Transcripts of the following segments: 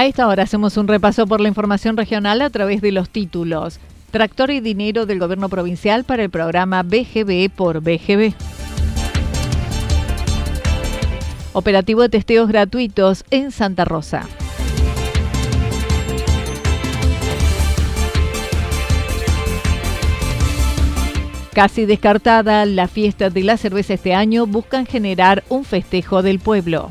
A esta hora hacemos un repaso por la información regional a través de los títulos. Tractor y dinero del gobierno provincial para el programa BGB por BGB. Operativo de testeos gratuitos en Santa Rosa. Casi descartada la fiesta de la cerveza este año, buscan generar un festejo del pueblo.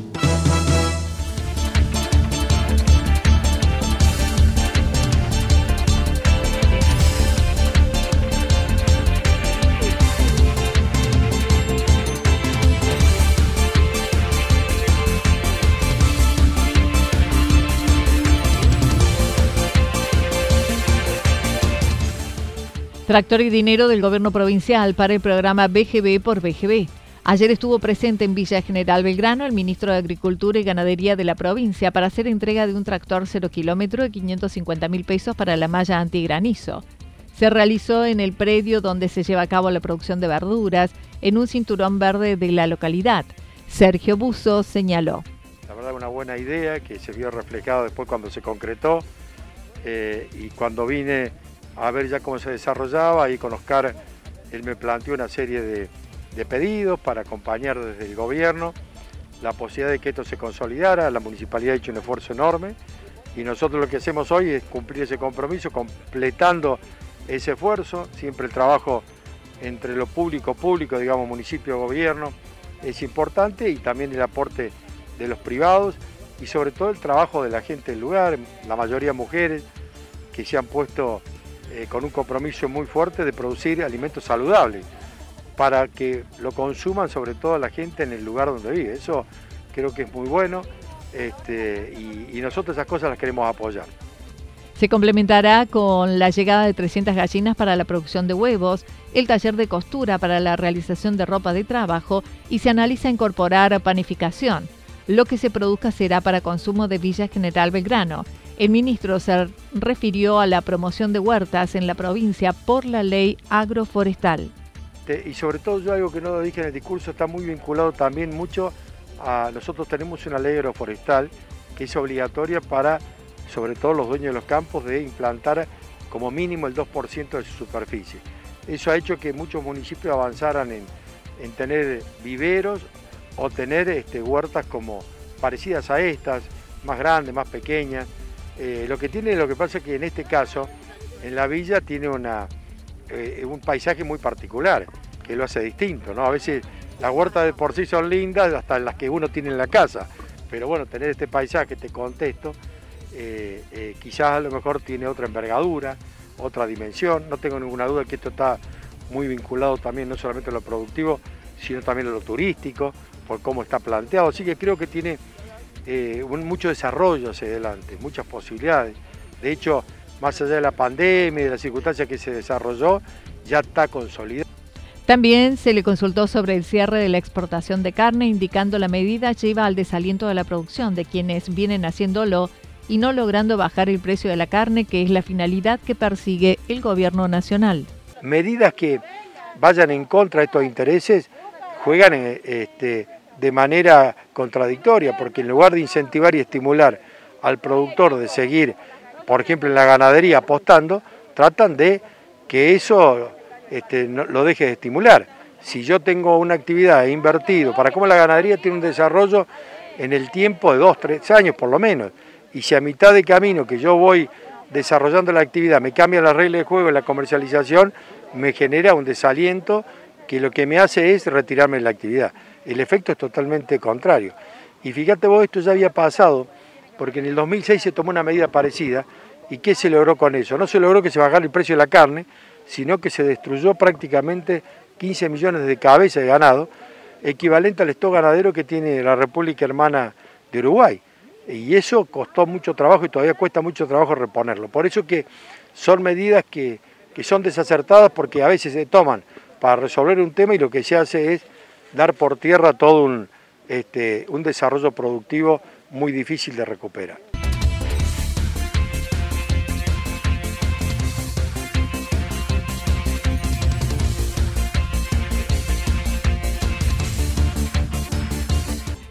Tractor y dinero del gobierno provincial para el programa BGB por BGB. Ayer estuvo presente en Villa General Belgrano el ministro de Agricultura y Ganadería de la provincia para hacer entrega de un tractor 0 kilómetro de 550 mil pesos para la malla antigranizo. Se realizó en el predio donde se lleva a cabo la producción de verduras, en un cinturón verde de la localidad. Sergio Buzo señaló. La verdad, una buena idea que se vio reflejado después cuando se concretó eh, y cuando vine a ver ya cómo se desarrollaba y con Oscar él me planteó una serie de, pedidos para acompañar desde el gobierno la posibilidad de que esto se consolidara, la municipalidad ha hecho un esfuerzo enorme y nosotros lo que hacemos hoy es cumplir ese compromiso, completando ese esfuerzo, siempre el trabajo entre lo público, público, digamos municipio, gobierno, es importante y también el aporte de los privados y sobre todo el trabajo de la gente del lugar, la mayoría mujeres que se han puesto eh, con un compromiso muy fuerte de producir alimentos saludables para que lo consuman sobre todo la gente en el lugar donde vive. Eso creo que es muy bueno este, y, y nosotros esas cosas las queremos apoyar. Se complementará con la llegada de 300 gallinas para la producción de huevos, el taller de costura para la realización de ropa de trabajo y se analiza incorporar panificación. Lo que se produzca será para consumo de Villa General Belgrano el ministro se refirió a la promoción de huertas en la provincia por la ley agroforestal. Y sobre todo yo algo que no lo dije en el discurso, está muy vinculado también mucho a nosotros tenemos una ley agroforestal que es obligatoria para sobre todo los dueños de los campos de implantar como mínimo el 2% de su superficie. Eso ha hecho que muchos municipios avanzaran en, tener viveros o tener este, huertas como parecidas a estas, más grandes, más pequeñas, eh, lo que tiene, lo que pasa es que en este caso, en la villa tiene una, eh, un paisaje muy particular, que lo hace distinto, ¿no? A veces Las huertas de por sí son lindas, hasta las que uno tiene en la casa, pero bueno, tener este paisaje, este contexto, eh, eh, quizás a lo mejor tiene otra envergadura, otra dimensión. No tengo ninguna duda que esto está muy vinculado también no solamente a lo productivo, sino también a lo turístico, por cómo está planteado. Así que creo que tiene eh, mucho desarrollo hacia adelante, muchas posibilidades. De hecho, más allá de la pandemia y de las circunstancias que se desarrolló, ya está consolidado. También se le consultó sobre el cierre de la exportación de carne, indicando la medida lleva al desaliento de la producción de quienes vienen haciéndolo y no logrando bajar el precio de la carne, que es la finalidad que persigue el gobierno nacional. Medidas que vayan en contra de estos intereses juegan eh, este, de manera contradictoria, porque en lugar de incentivar y estimular al productor de seguir, por ejemplo, en la ganadería apostando, tratan de que eso este, lo deje de estimular. Si yo tengo una actividad e invertido, para cómo la ganadería tiene un desarrollo en el tiempo de dos, tres años por lo menos, y si a mitad de camino que yo voy desarrollando la actividad me cambia la regla de juego en la comercialización, me genera un desaliento que lo que me hace es retirarme de la actividad. El efecto es totalmente contrario. Y fíjate vos, esto ya había pasado, porque en el 2006 se tomó una medida parecida, ¿y qué se logró con eso? No se logró que se bajara el precio de la carne, sino que se destruyó prácticamente 15 millones de cabezas de ganado, equivalente al stock ganadero que tiene la República Hermana de Uruguay y eso costó mucho trabajo y todavía cuesta mucho trabajo reponerlo. Por eso que son medidas que, son desacertadas porque a veces se toman para resolver un tema y lo que se hace es dar por tierra todo un, este, un desarrollo productivo muy difícil de recuperar.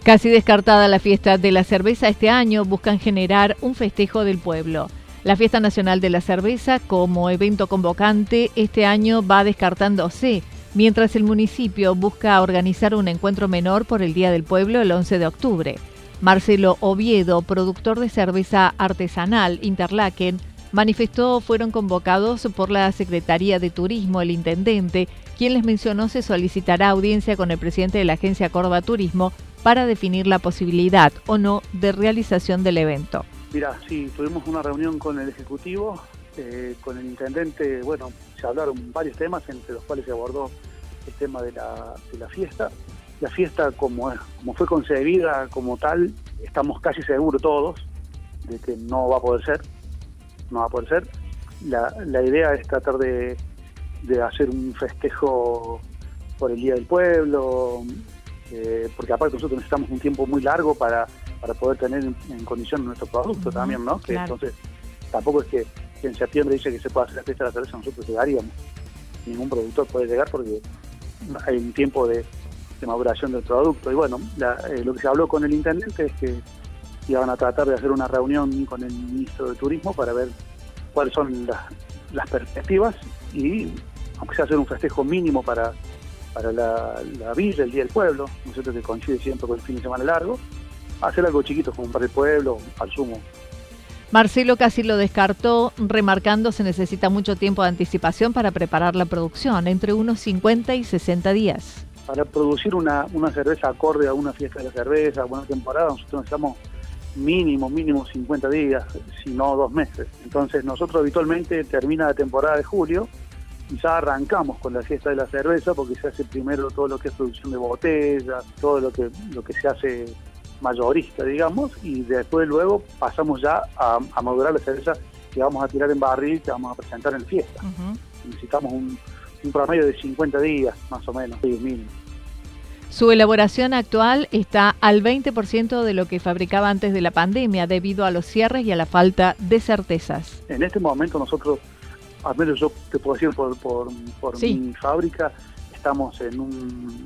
Casi descartada la fiesta de la cerveza este año, buscan generar un festejo del pueblo. La Fiesta Nacional de la Cerveza, como evento convocante, este año va descartándose, mientras el municipio busca organizar un encuentro menor por el Día del Pueblo el 11 de octubre. Marcelo Oviedo, productor de cerveza artesanal Interlaken, manifestó fueron convocados por la Secretaría de Turismo, el intendente, quien les mencionó se solicitará audiencia con el presidente de la agencia Córdoba Turismo para definir la posibilidad o no de realización del evento. Mira, sí, tuvimos una reunión con el Ejecutivo, eh, con el Intendente, bueno, se hablaron varios temas, entre los cuales se abordó el tema de la, fiesta. La fiesta, como, como fue concebida como tal, estamos casi seguros todos de que no va a poder ser, no va a poder ser. La, la idea es tratar de, de hacer un festejo por el Día del Pueblo, eh, porque aparte nosotros necesitamos un tiempo muy largo para, para poder tener en, condición nuestro producto también, ¿no? Que entonces tampoco es que, en septiembre dice que se puede hacer la fiesta de la cerveza, nosotros llegaríamos. Ningún productor puede llegar porque hay un tiempo de, maduración del producto. Y bueno, eh, lo que se habló con el intendente es que iban a tratar de hacer una reunión con el ministro de Turismo para ver cuáles son las, las perspectivas y aunque sea hacer un festejo mínimo para para la, villa, el Día del Pueblo, ¿no es que coincide siempre con el fin de semana largo, hacer algo chiquito como para el pueblo, al sumo. Marcelo casi lo descartó, remarcando se necesita mucho tiempo de anticipación para preparar la producción, entre unos 50 y 60 días. Para producir una, una cerveza acorde a una fiesta de la cerveza, a una temporada, nosotros necesitamos mínimo, mínimo 50 días, si no dos meses. Entonces nosotros habitualmente termina la temporada de julio ya arrancamos con la fiesta de la cerveza porque se hace primero todo lo que es producción de botellas, todo lo que, lo que se hace mayorista, digamos, y después luego pasamos ya a, madurar la cerveza que vamos a tirar en barril, que vamos a presentar en fiesta. Necesitamos un, promedio de 50 días, más o menos, mínimo. Su elaboración actual está al 20% de lo que fabricaba antes de la pandemia debido a los cierres y a la falta de certezas. En este momento nosotros al menos yo te puedo decir por, por, mi fábrica, estamos en un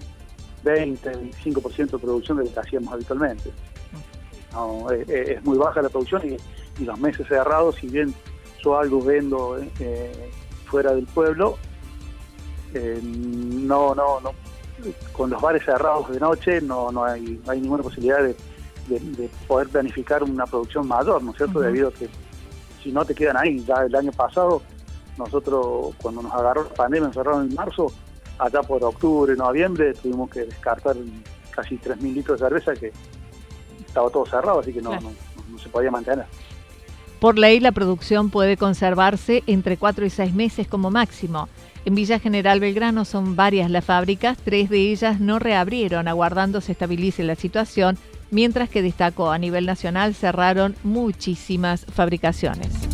20-25% de producción de lo que hacíamos habitualmente. es, muy baja la producción y, los meses cerrados, si bien yo algo vendo eh, fuera del pueblo, eh, no, no, no, con los bares cerrados de noche no, no, hay, hay ninguna posibilidad de, poder planificar una producción mayor, ¿no es cierto? Debido a que si no te quedan ahí, ya el año pasado nosotros, cuando nos agarró la pandemia, nos cerraron en marzo, allá por octubre, noviembre, tuvimos que descartar casi 3.000 litros de cerveza que estaba todo cerrado, así que no, no, se podía mantener. Por ley, la producción puede conservarse entre 4 y 6 meses como máximo. En Villa General Belgrano son varias las fábricas, tres de ellas no reabrieron, aguardando se estabilice la situación, mientras que destacó a nivel nacional cerraron muchísimas fabricaciones.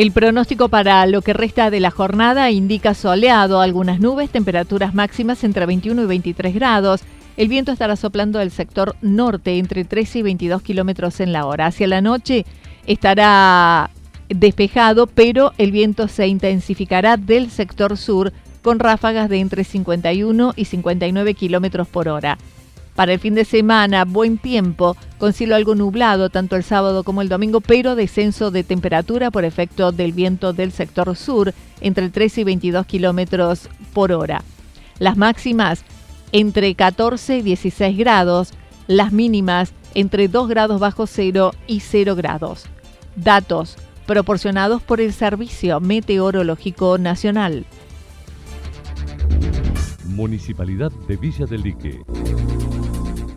El pronóstico para lo que resta de la jornada indica soleado, algunas nubes, temperaturas máximas entre 21 y 23 grados. El viento estará soplando del sector norte entre 13 y 22 kilómetros en la hora. Hacia la noche estará despejado, pero el viento se intensificará del sector sur con ráfagas de entre 51 y 59 kilómetros por hora. Para el fin de semana, buen tiempo, con cielo algo nublado tanto el sábado como el domingo, pero descenso de temperatura por efecto del viento del sector sur entre 13 y 22 kilómetros por hora. Las máximas entre 14 y 16 grados, las mínimas entre 2 grados bajo cero y 0 grados. Datos proporcionados por el Servicio Meteorológico Nacional. Municipalidad de Villa del Lique